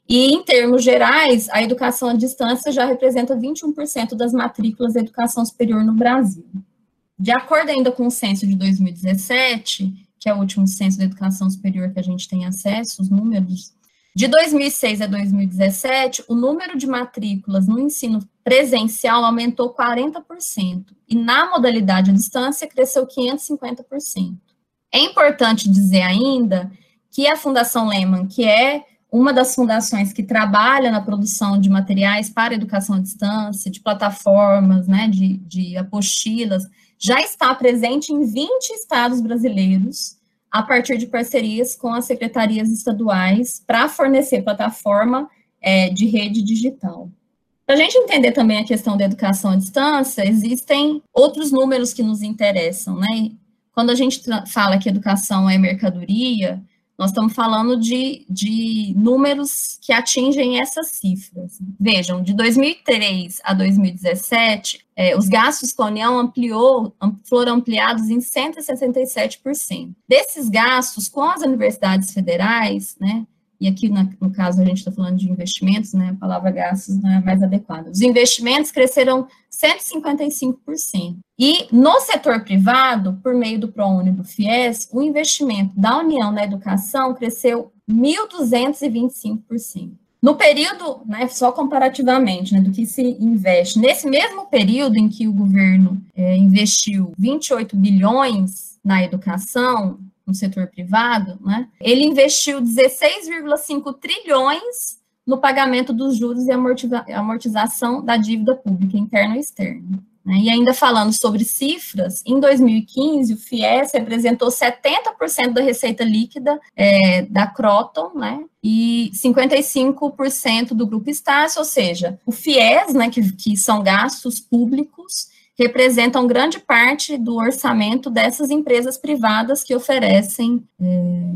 E, em termos gerais, a educação à distância já representa 21% das matrículas da educação superior no Brasil. De acordo ainda com o censo de 2017, que é o último censo da educação superior que a gente tem acesso, os números, de 2006 a 2017, o número de matrículas no ensino presencial aumentou 40%, e na modalidade à distância cresceu 550%. É importante dizer ainda que a Fundação Lehman, que é uma das fundações que trabalha na produção de materiais para educação à distância, de plataformas, né, de, de apostilas, já está presente em 20 estados brasileiros, a partir de parcerias com as secretarias estaduais, para fornecer plataforma é, de rede digital. Para a gente entender também a questão da educação à distância, existem outros números que nos interessam, né? Quando a gente fala que educação é mercadoria, nós estamos falando de, de números que atingem essas cifras. Vejam, de 2003 a 2017, é, os gastos com a União ampliou, foram ampliados em 167%. Desses gastos com as universidades federais, né, e aqui na, no caso a gente está falando de investimentos, né, a palavra gastos não é mais adequada. Os investimentos cresceram 155%. E no setor privado, por meio do ProUni do FIES, o investimento da União na educação cresceu 1.225%. No período, né, só comparativamente, né, do que se investe, nesse mesmo período em que o governo é, investiu 28 bilhões na educação, no setor privado, né, ele investiu 16,5 trilhões no pagamento dos juros e amortiza amortização da dívida pública interna e externa. Né? E ainda falando sobre cifras, em 2015, o FIES representou 70% da receita líquida é, da Croton, né? E 55% do grupo Estácio, ou seja, o FIES, né, que, que são gastos públicos, representam grande parte do orçamento dessas empresas privadas que oferecem é,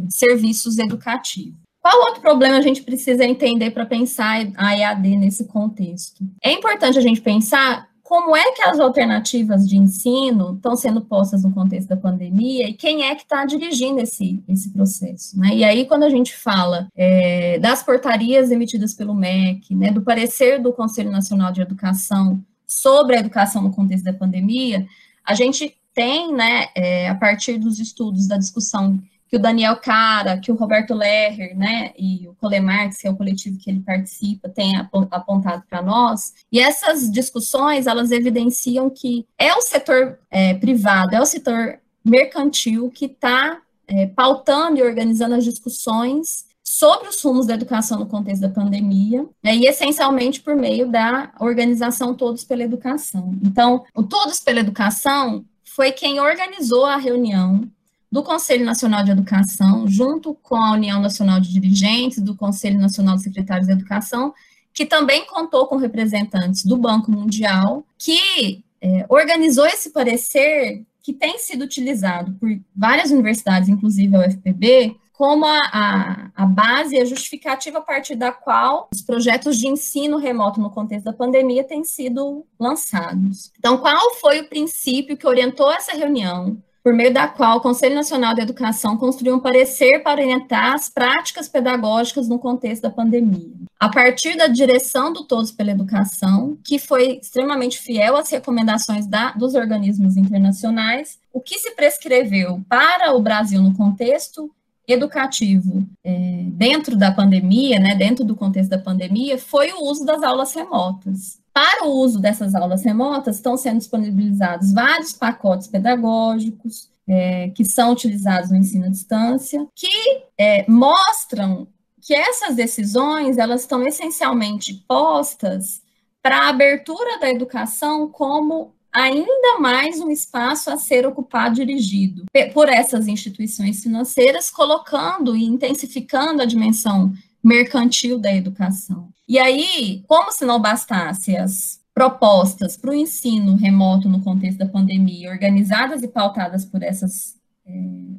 serviços educativos. Qual outro problema a gente precisa entender para pensar a EAD nesse contexto? É importante a gente pensar como é que as alternativas de ensino estão sendo postas no contexto da pandemia e quem é que está dirigindo esse, esse processo. Né? E aí, quando a gente fala é, das portarias emitidas pelo MEC, né, do parecer do Conselho Nacional de Educação sobre a educação no contexto da pandemia, a gente tem, né, é, a partir dos estudos da discussão que o Daniel Cara, que o Roberto Lerrer, né, e o Colemarx, que é o coletivo que ele participa, tem apontado para nós. E essas discussões, elas evidenciam que é o setor é, privado, é o setor mercantil que está é, pautando e organizando as discussões sobre os rumos da educação no contexto da pandemia, né, e essencialmente por meio da organização Todos pela Educação. Então, o Todos pela Educação foi quem organizou a reunião do Conselho Nacional de Educação, junto com a União Nacional de Dirigentes, do Conselho Nacional de Secretários de Educação, que também contou com representantes do Banco Mundial, que é, organizou esse parecer que tem sido utilizado por várias universidades, inclusive a UFPB, como a, a, a, base e a justificativa a partir da qual os projetos de ensino remoto no contexto da pandemia têm sido lançados. Então, qual foi o princípio que orientou essa reunião? por meio da qual o Conselho Nacional de Educação construiu um parecer para orientar as práticas pedagógicas no contexto da pandemia. A partir da direção do Todos pela Educação, que foi extremamente fiel às recomendações da, dos organismos internacionais, o que se prescreveu para o Brasil no contexto educativo é, dentro da pandemia, né, dentro do contexto da pandemia, foi o uso das aulas remotas. Para o uso dessas aulas remotas, estão sendo disponibilizados vários pacotes pedagógicos é, que são utilizados no ensino à distância, que é, mostram que essas decisões elas estão essencialmente postas para a abertura da educação como ainda mais um espaço a ser ocupado dirigido por essas instituições financeiras, colocando e intensificando a dimensão mercantil da educação. E aí, como se não bastasse as propostas para o ensino remoto no contexto da pandemia, organizadas e pautadas por essas é,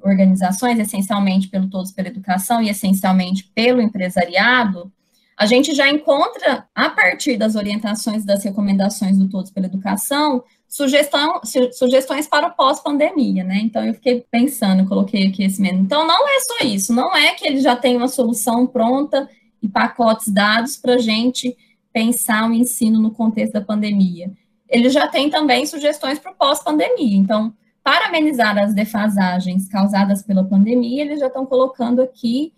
organizações, essencialmente pelo Todos pela Educação e essencialmente pelo empresariado, a gente já encontra, a partir das orientações das recomendações do Todos pela Educação, sugestão, sugestões para o pós-pandemia, né? Então, eu fiquei pensando, coloquei aqui esse menu. Então, não é só isso, não é que ele já tem uma solução pronta e pacotes dados para a gente pensar o ensino no contexto da pandemia. Ele já tem também sugestões para o pós-pandemia. Então, para amenizar as defasagens causadas pela pandemia, eles já estão colocando aqui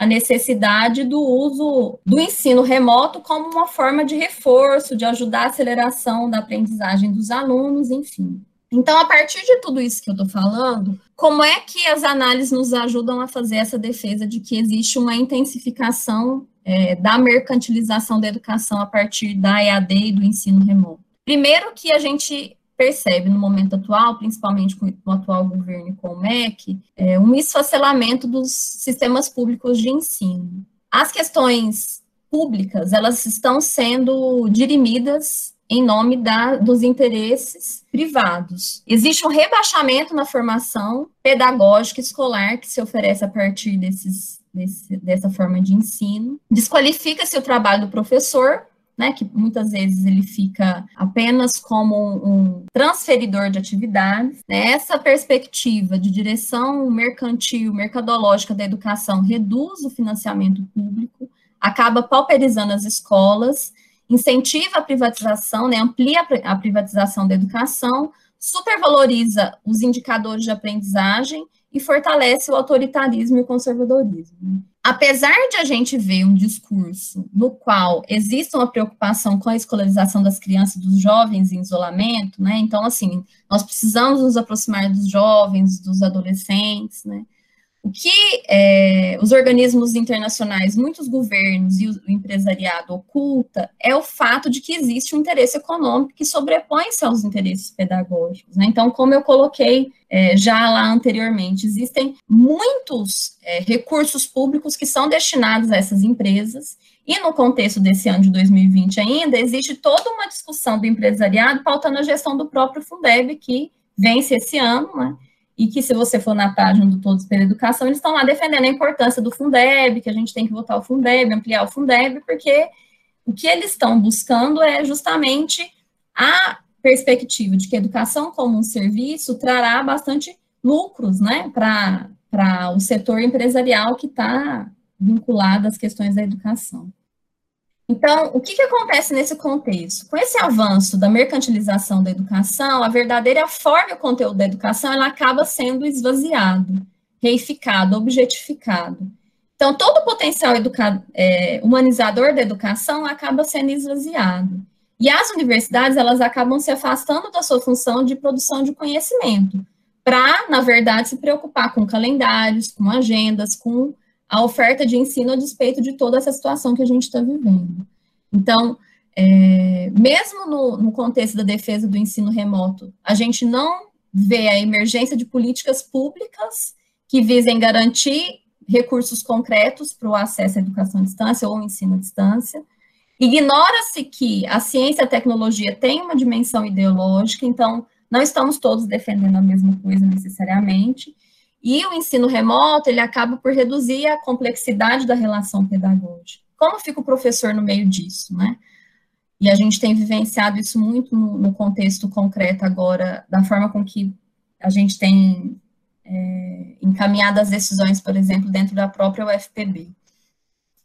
a necessidade do uso do ensino remoto como uma forma de reforço, de ajudar a aceleração da aprendizagem dos alunos, enfim. Então, a partir de tudo isso que eu estou falando, como é que as análises nos ajudam a fazer essa defesa de que existe uma intensificação é, da mercantilização da educação a partir da EAD e do ensino remoto? Primeiro que a gente percebe no momento atual, principalmente com o atual governo e com o MEC, é um esfacelamento dos sistemas públicos de ensino. As questões públicas, elas estão sendo dirimidas em nome da, dos interesses privados. Existe um rebaixamento na formação pedagógica escolar que se oferece a partir desses, desse, dessa forma de ensino. Desqualifica-se o trabalho do professor, né, que muitas vezes ele fica apenas como um transferidor de atividades. Né? Essa perspectiva de direção mercantil, mercadológica da educação reduz o financiamento público, acaba pauperizando as escolas, incentiva a privatização, né, amplia a privatização da educação, supervaloriza os indicadores de aprendizagem e fortalece o autoritarismo e o conservadorismo apesar de a gente ver um discurso no qual existe uma preocupação com a escolarização das crianças e dos jovens em isolamento, né? Então, assim, nós precisamos nos aproximar dos jovens, dos adolescentes, né? O que é, os organismos internacionais, muitos governos e o empresariado oculta é o fato de que existe um interesse econômico que sobrepõe-se aos interesses pedagógicos. Né? Então, como eu coloquei é, já lá anteriormente, existem muitos é, recursos públicos que são destinados a essas empresas, e no contexto desse ano de 2020 ainda, existe toda uma discussão do empresariado pautando a gestão do próprio Fundeb, que vence esse ano, né? E que se você for na página do Todos pela Educação, eles estão lá defendendo a importância do Fundeb, que a gente tem que votar o Fundeb, ampliar o Fundeb, porque o que eles estão buscando é justamente a perspectiva de que a educação como um serviço trará bastante lucros, né, para o setor empresarial que está vinculado às questões da educação. Então, o que, que acontece nesse contexto? Com esse avanço da mercantilização da educação, a verdadeira forma e o conteúdo da educação, ela acaba sendo esvaziado, reificado, objetificado. Então, todo o potencial é, humanizador da educação acaba sendo esvaziado. E as universidades, elas acabam se afastando da sua função de produção de conhecimento, para, na verdade, se preocupar com calendários, com agendas, com a oferta de ensino a despeito de toda essa situação que a gente está vivendo. Então, é, mesmo no, no, contexto da defesa do ensino remoto, a gente não vê a emergência de políticas públicas que visem garantir recursos concretos para o acesso à educação à distância ou ensino à distância. Ignora-se que a ciência e a tecnologia têm uma dimensão ideológica, então não estamos todos defendendo a mesma coisa necessariamente, e o ensino remoto, ele acaba por reduzir a complexidade da relação pedagógica. Como fica o professor no meio disso, né? E a gente tem vivenciado isso muito no, no contexto concreto agora, da forma com que a gente tem é, encaminhado as decisões, por exemplo, dentro da própria UFPB.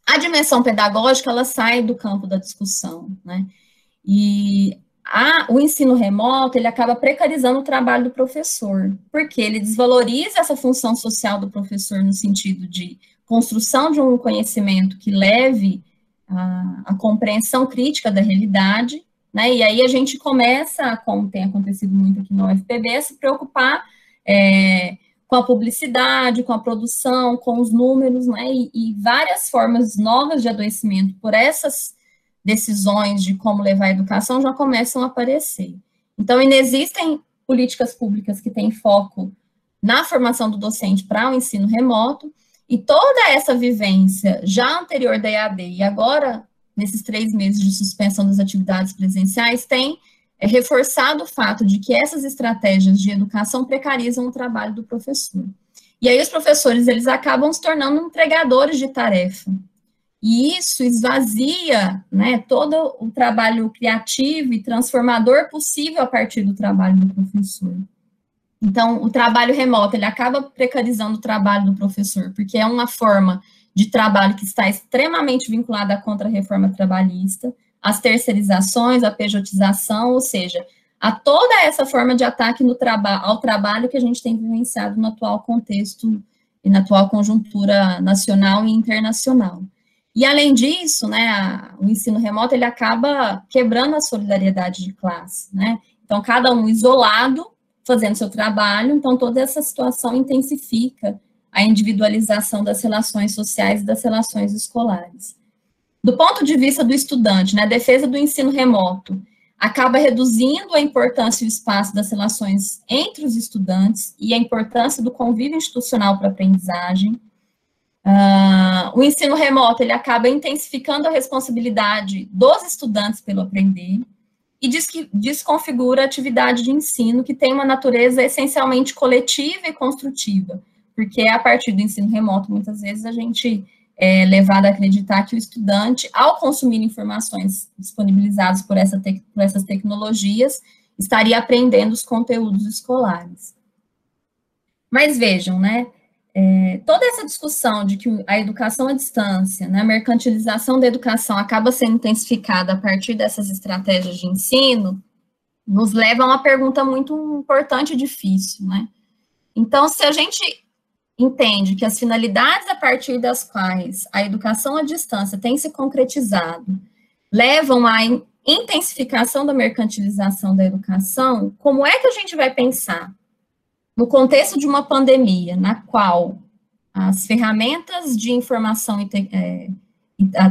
A dimensão pedagógica, ela sai do campo da discussão, né? E a, o ensino remoto ele acaba precarizando o trabalho do professor, porque ele desvaloriza essa função social do professor no sentido de construção de um conhecimento que leve a, a compreensão crítica da realidade, né? E aí a gente começa, como tem acontecido muito aqui no UFPB, a se preocupar é, com a publicidade, com a produção, com os números, né? E, e várias formas novas de adoecimento por essas decisões de como levar a educação já começam a aparecer. Então, ainda existem políticas públicas que têm foco na formação do docente para o ensino remoto, e toda essa vivência já anterior da EAD e agora, nesses três meses de suspensão das atividades presenciais, tem é, reforçado o fato de que essas estratégias de educação precarizam o trabalho do professor. E aí os professores, eles acabam se tornando entregadores de tarefa, e isso esvazia né, todo o trabalho criativo e transformador possível a partir do trabalho do professor. Então, o trabalho remoto, ele acaba precarizando o trabalho do professor, porque é uma forma de trabalho que está extremamente vinculada à contra-reforma trabalhista, às terceirizações, à pejotização, ou seja, a toda essa forma de ataque no traba ao trabalho que a gente tem vivenciado no atual contexto e na atual conjuntura nacional e internacional. E além disso, né, o ensino remoto ele acaba quebrando a solidariedade de classe, né? Então cada um isolado fazendo seu trabalho, então toda essa situação intensifica a individualização das relações sociais e das relações escolares. Do ponto de vista do estudante, né, a defesa do ensino remoto acaba reduzindo a importância e o espaço das relações entre os estudantes e a importância do convívio institucional para a aprendizagem, Uh, o ensino remoto ele acaba intensificando a responsabilidade dos estudantes pelo aprender e diz que desconfigura a atividade de ensino que tem uma natureza essencialmente coletiva e construtiva, porque é a partir do ensino remoto muitas vezes a gente é levado a acreditar que o estudante, ao consumir informações disponibilizadas por, essa por essas tecnologias, estaria aprendendo os conteúdos escolares. Mas vejam, né? É, toda essa discussão de que a educação à distância, né, a mercantilização da educação acaba sendo intensificada a partir dessas estratégias de ensino, nos leva a uma pergunta muito importante e difícil, né? Então, se a gente entende que as finalidades a partir das quais a educação à distância tem se concretizado levam à intensificação da mercantilização da educação, como é que a gente vai pensar no contexto de uma pandemia, na qual as ferramentas de informação e te, é,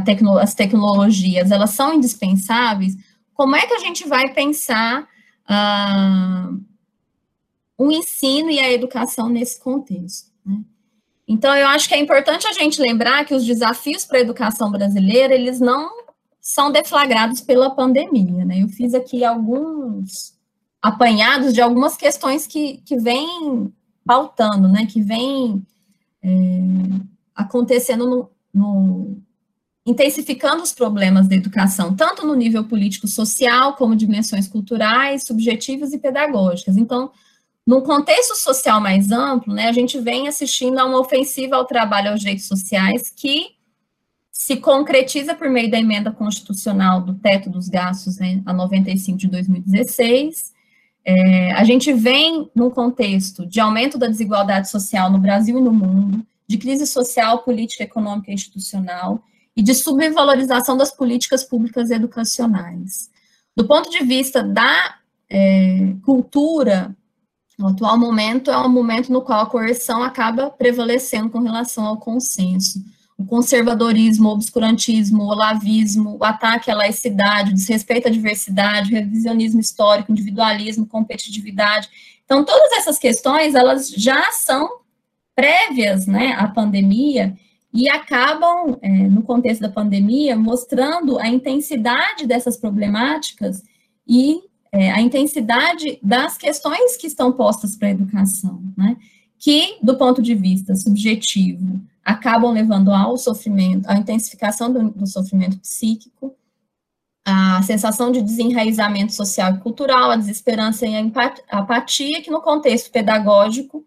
tecno, as tecnologias, elas são indispensáveis, como é que a gente vai pensar ah, o ensino e a educação nesse contexto? Né? Então, eu acho que é importante a gente lembrar que os desafios para a educação brasileira, eles não são deflagrados pela pandemia, né? Eu fiz aqui alguns apanhados de algumas questões que, que vêm pautando, né? Que vêm é, acontecendo no, no, intensificando os problemas da educação, tanto no nível político-social, como dimensões culturais, subjetivas e pedagógicas. Então, num contexto social mais amplo, né, a gente vem assistindo a uma ofensiva ao trabalho aos direitos sociais que se concretiza por meio da emenda constitucional do teto dos gastos né, a 95 de 2016. É, a gente vem num contexto de aumento da desigualdade social no Brasil e no mundo, de crise social, política, econômica e institucional, e de subvalorização das políticas públicas educacionais. Do ponto de vista da é, cultura o atual momento é um momento no qual a coerção acaba prevalecendo com relação ao consenso. O conservadorismo, o obscurantismo, o olavismo, o ataque à laicidade, o desrespeito à diversidade, o revisionismo histórico, individualismo, competitividade. Então, todas essas questões, elas já são prévias né, à pandemia e acabam, é, no contexto da pandemia, mostrando a intensidade dessas problemáticas e é, a intensidade das questões que estão postas para a educação, né? Que, do ponto de vista subjetivo, acabam levando ao sofrimento, à intensificação do, do sofrimento psíquico, a sensação de desenraizamento social e cultural, a desesperança e a apatia, que no contexto pedagógico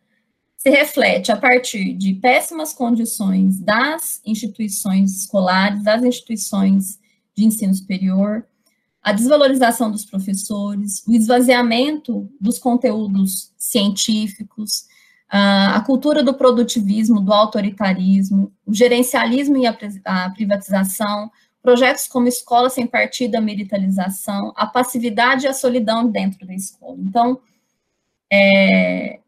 se reflete a partir de péssimas condições das instituições escolares, das instituições de ensino superior, a desvalorização dos professores, o esvaziamento dos conteúdos científicos, a cultura do produtivismo, do autoritarismo, o gerencialismo e a privatização, projetos como escola sem partida, militarização, a passividade e a solidão dentro da escola. Então, é,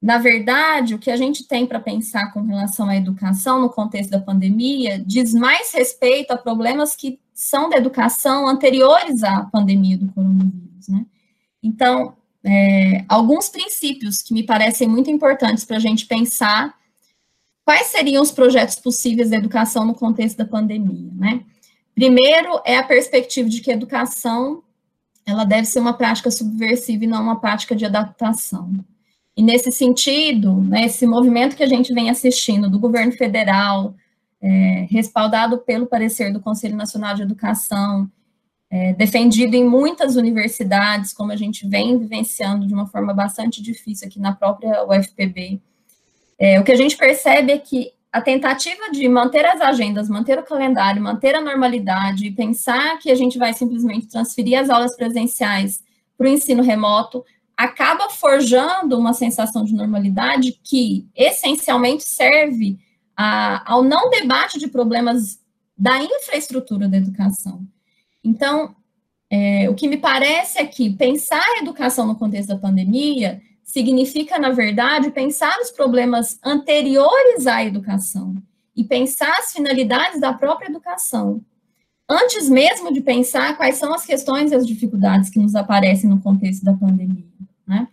na verdade, o que a gente tem para pensar com relação à educação no contexto da pandemia diz mais respeito a problemas que são da educação anteriores à pandemia do coronavírus, né? Então, é, alguns princípios que me parecem muito importantes para a gente pensar quais seriam os projetos possíveis da educação no contexto da pandemia, né? Primeiro é a perspectiva de que a educação ela deve ser uma prática subversiva e não uma prática de adaptação. E nesse sentido, né, esse movimento que a gente vem assistindo do governo federal, é, respaldado pelo parecer do Conselho Nacional de Educação, é, defendido em muitas universidades, como a gente vem vivenciando de uma forma bastante difícil aqui na própria UFPB, é, o que a gente percebe é que a tentativa de manter as agendas, manter o calendário, manter a normalidade e pensar que a gente vai simplesmente transferir as aulas presenciais para o ensino remoto acaba forjando uma sensação de normalidade que essencialmente serve a, ao não debate de problemas da infraestrutura da educação. Então, é, o que me parece é que pensar a educação no contexto da pandemia significa, na verdade, pensar os problemas anteriores à educação e pensar as finalidades da própria educação, antes mesmo de pensar quais são as questões e as dificuldades que nos aparecem no contexto da pandemia. Né?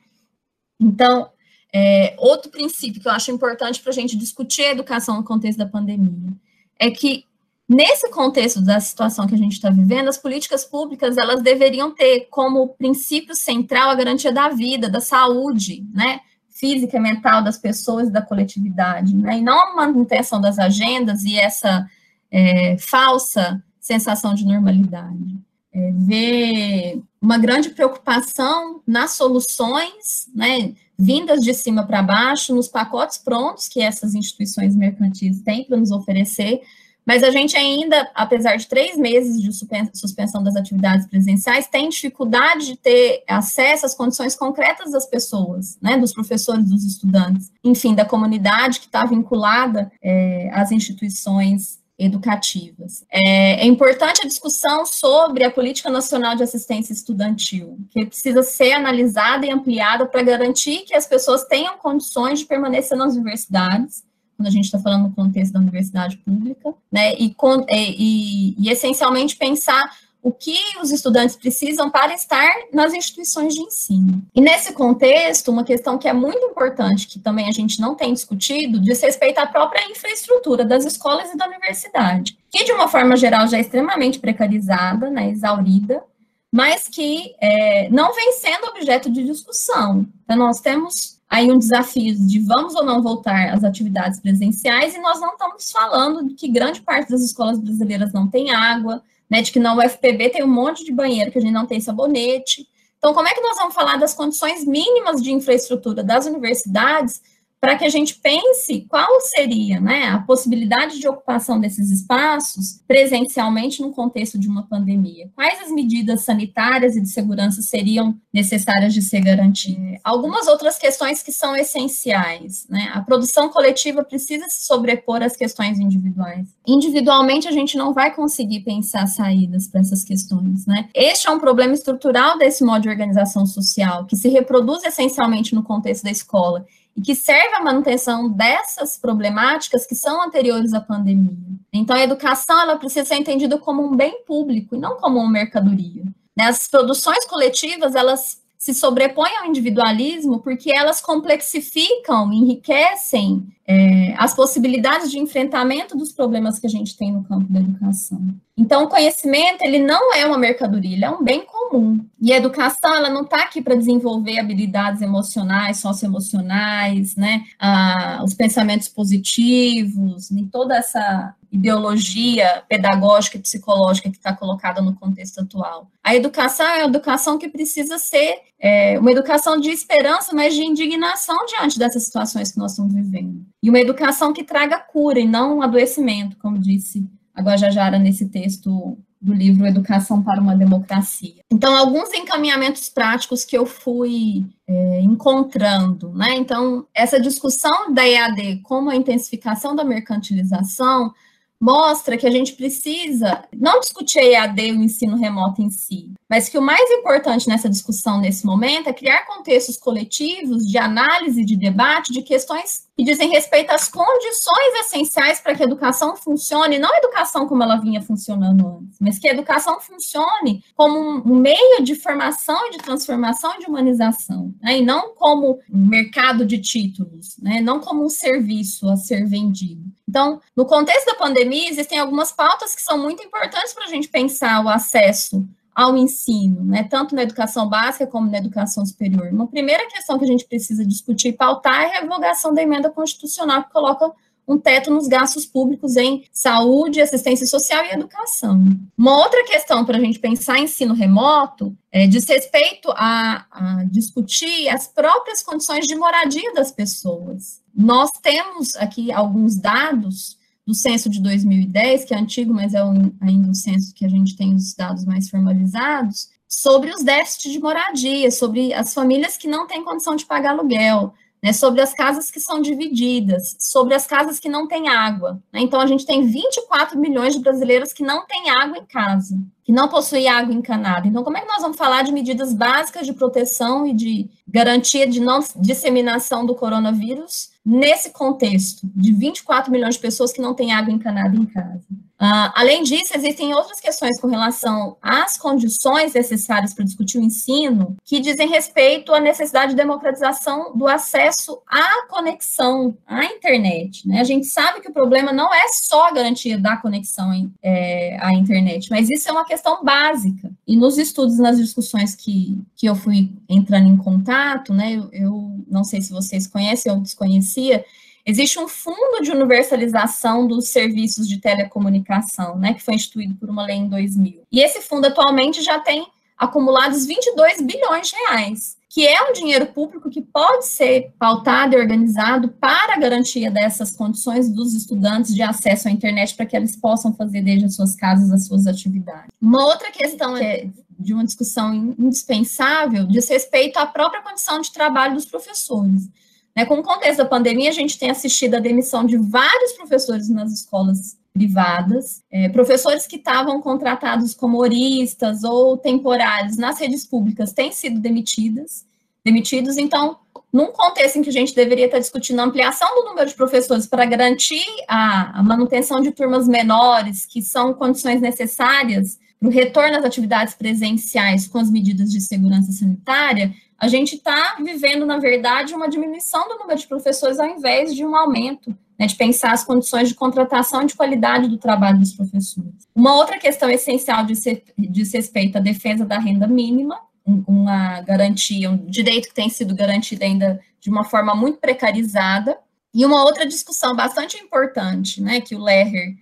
Então, é, outro princípio que eu acho importante para a gente discutir a educação no contexto da pandemia é que nesse contexto da situação que a gente está vivendo, as políticas públicas elas deveriam ter como princípio central a garantia da vida, da saúde, né, física e mental das pessoas e da coletividade, né, e não a manutenção das agendas e essa é, falsa sensação de normalidade. É, ver uma grande preocupação nas soluções, né, vindas de cima para baixo, nos pacotes prontos que essas instituições mercantis têm para nos oferecer, mas a gente ainda, apesar de três meses de suspensão das atividades presenciais, tem dificuldade de ter acesso às condições concretas das pessoas, né, dos professores, dos estudantes, enfim, da comunidade que está vinculada é, às instituições educativas. É, é, importante a discussão sobre a Política Nacional de Assistência Estudantil, que precisa ser analisada e ampliada para garantir que as pessoas tenham condições de permanecer nas universidades, quando a gente está falando no contexto da universidade pública, né, e, e, e, essencialmente pensar o que os estudantes precisam para estar nas instituições de ensino. E nesse contexto, uma questão que é muito importante, que também a gente não tem discutido, diz respeito à própria infraestrutura das escolas e da universidade, que de uma forma geral já é extremamente precarizada, né, exaurida, mas que é, não vem sendo objeto de discussão. Então, nós temos aí um desafio de vamos ou não voltar às atividades presenciais, e nós não estamos falando de que grande parte das escolas brasileiras não tem água, né, de que na UFPB tem um monte de banheiro que a gente não tem sabonete. Então, como é que nós vamos falar das condições mínimas de infraestrutura das universidades para que a gente pense qual seria né, a possibilidade de ocupação desses espaços presencialmente no contexto de uma pandemia. Quais as medidas sanitárias e de segurança seriam necessárias de ser garantidas? Algumas outras questões que são essenciais. Né? A produção coletiva precisa se sobrepor às questões individuais. Individualmente, a gente não vai conseguir pensar saídas para essas questões. Né? Este é um problema estrutural desse modo de organização social, que se reproduz essencialmente no contexto da escola e que serve à manutenção dessas problemáticas que são anteriores à pandemia. Então, a educação ela precisa ser entendida como um bem público e não como uma mercadoria. Né? As produções coletivas elas se sobrepõem ao individualismo porque elas complexificam, enriquecem é, as possibilidades de enfrentamento dos problemas que a gente tem no campo da educação. Então, o conhecimento ele não é uma mercadoria, ele é um bem comum. E a educação ela não está aqui para desenvolver habilidades emocionais, socioemocionais, né? Ah, os pensamentos positivos, nem toda essa ideologia pedagógica e psicológica que está colocada no contexto atual. A educação é uma educação que precisa ser é, uma educação de esperança, mas de indignação diante dessas situações que nós estamos vivendo. E uma educação que traga cura e não um adoecimento, como disse a Guajajara nesse texto do livro Educação para uma Democracia. Então, alguns encaminhamentos práticos que eu fui é, encontrando, né? Então, essa discussão da EAD como a intensificação da mercantilização mostra que a gente precisa não discutir a EAD o ensino remoto em si, mas que o mais importante nessa discussão nesse momento é criar contextos coletivos de análise, de debate de questões que dizem respeito às condições essenciais para que a educação funcione, não a educação como ela vinha funcionando antes, mas que a educação funcione como um meio de formação e de transformação e de humanização, né? e não como um mercado de títulos, né? não como um serviço a ser vendido. Então, no contexto da pandemia, existem algumas pautas que são muito importantes para a gente pensar o acesso ao ensino, né, tanto na educação básica como na educação superior. Uma primeira questão que a gente precisa discutir e pautar é a revogação da emenda constitucional que coloca um teto nos gastos públicos em saúde, assistência social e educação. Uma outra questão para a gente pensar em ensino remoto é, diz respeito a, a discutir as próprias condições de moradia das pessoas. Nós temos aqui alguns dados do censo de 2010, que é antigo, mas é um, ainda um censo que a gente tem os dados mais formalizados, sobre os déficits de moradia, sobre as famílias que não têm condição de pagar aluguel, né, sobre as casas que são divididas, sobre as casas que não têm água. Né? Então, a gente tem 24 milhões de brasileiros que não têm água em casa, que não possuem água encanada. Então, como é que nós vamos falar de medidas básicas de proteção e de garantia de não disseminação do coronavírus nesse contexto de 24 milhões de pessoas que não têm água encanada em casa. Uh, além disso, existem outras questões com relação às condições necessárias para discutir o ensino, que dizem respeito à necessidade de democratização do acesso à conexão à internet. Né? A gente sabe que o problema não é só a garantia da conexão em, é, à internet, mas isso é uma questão básica. E nos estudos, nas discussões que, que eu fui entrando em contato, né, eu, eu não sei se vocês conhecem ou desconhecia, existe um fundo de universalização dos serviços de telecomunicação, né, que foi instituído por uma lei em 2000. E esse fundo atualmente já tem acumulados 22 bilhões de reais, que é um dinheiro público que pode ser pautado e organizado para a garantia dessas condições dos estudantes de acesso à internet para que eles possam fazer desde as suas casas as suas atividades. Uma outra questão é de uma discussão indispensável diz respeito à própria condição de trabalho dos professores. Né, com o contexto da pandemia, a gente tem assistido a demissão de vários professores nas escolas privadas, é, professores que estavam contratados como horistas ou temporários nas redes públicas têm sido demitidas, demitidos, então num contexto em que a gente deveria estar discutindo a ampliação do número de professores para garantir a, a manutenção de turmas menores, que são condições necessárias para o retorno às atividades presenciais com as medidas de segurança sanitária, a gente está vivendo, na verdade, uma diminuição do número de professores ao invés de um aumento, né, de pensar as condições de contratação e de qualidade do trabalho dos professores. Uma outra questão essencial de diz respeito à defesa da renda mínima, uma garantia, um direito que tem sido garantido ainda de uma forma muito precarizada. E uma outra discussão bastante importante, né, que o Leher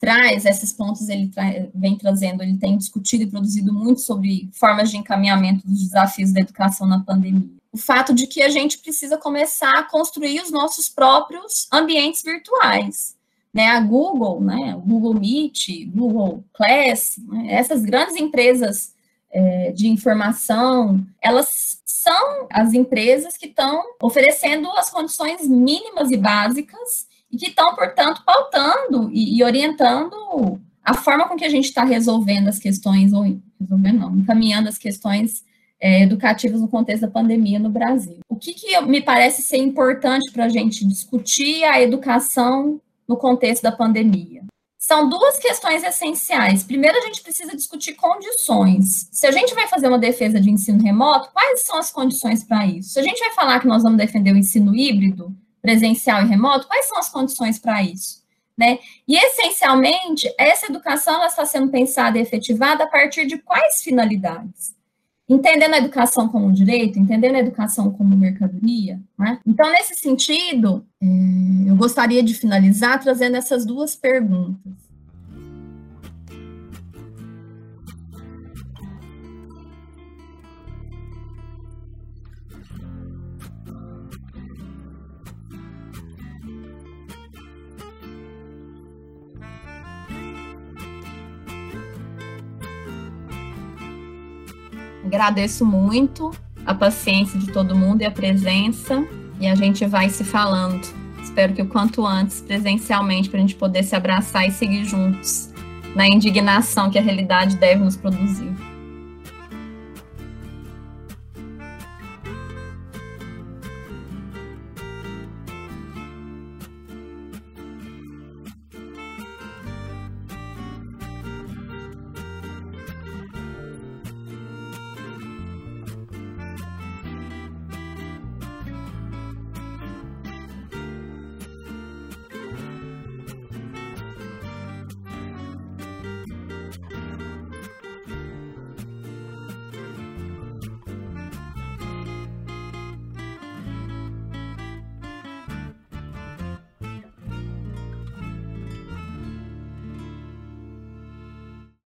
traz, esses pontos ele tra vem trazendo, ele tem discutido e produzido muito sobre formas de encaminhamento dos desafios da educação na pandemia. O fato de que a gente precisa começar a construir os nossos próprios ambientes virtuais. Né, a Google, né, o Google Meet, Google Class, né, essas grandes empresas é, de informação, elas são as empresas que estão oferecendo as condições mínimas e básicas e que estão, portanto, pautando e, e, orientando a forma com que a gente está resolvendo as questões, ou resolvendo não, encaminhando as questões é, educativas no contexto da pandemia no Brasil. O que, que me parece ser importante para a gente discutir a educação no contexto da pandemia? São duas questões essenciais. Primeiro, a gente precisa discutir condições. Se a gente vai fazer uma defesa de ensino remoto, quais são as condições para isso? Se a gente vai falar que nós vamos defender o ensino híbrido, presencial e remoto, quais são as condições para isso? Né? E, essencialmente, essa educação ela está sendo pensada e efetivada a partir de quais finalidades? entendendo a educação como um direito, entendendo a educação como mercadoria. Né? Então, nesse sentido, é, eu gostaria de finalizar trazendo essas duas perguntas. Agradeço muito a paciência de todo mundo e a presença, e a gente vai se falando. Espero que o quanto antes, presencialmente, para a gente poder se abraçar e seguir juntos na indignação que a realidade deve nos produzir.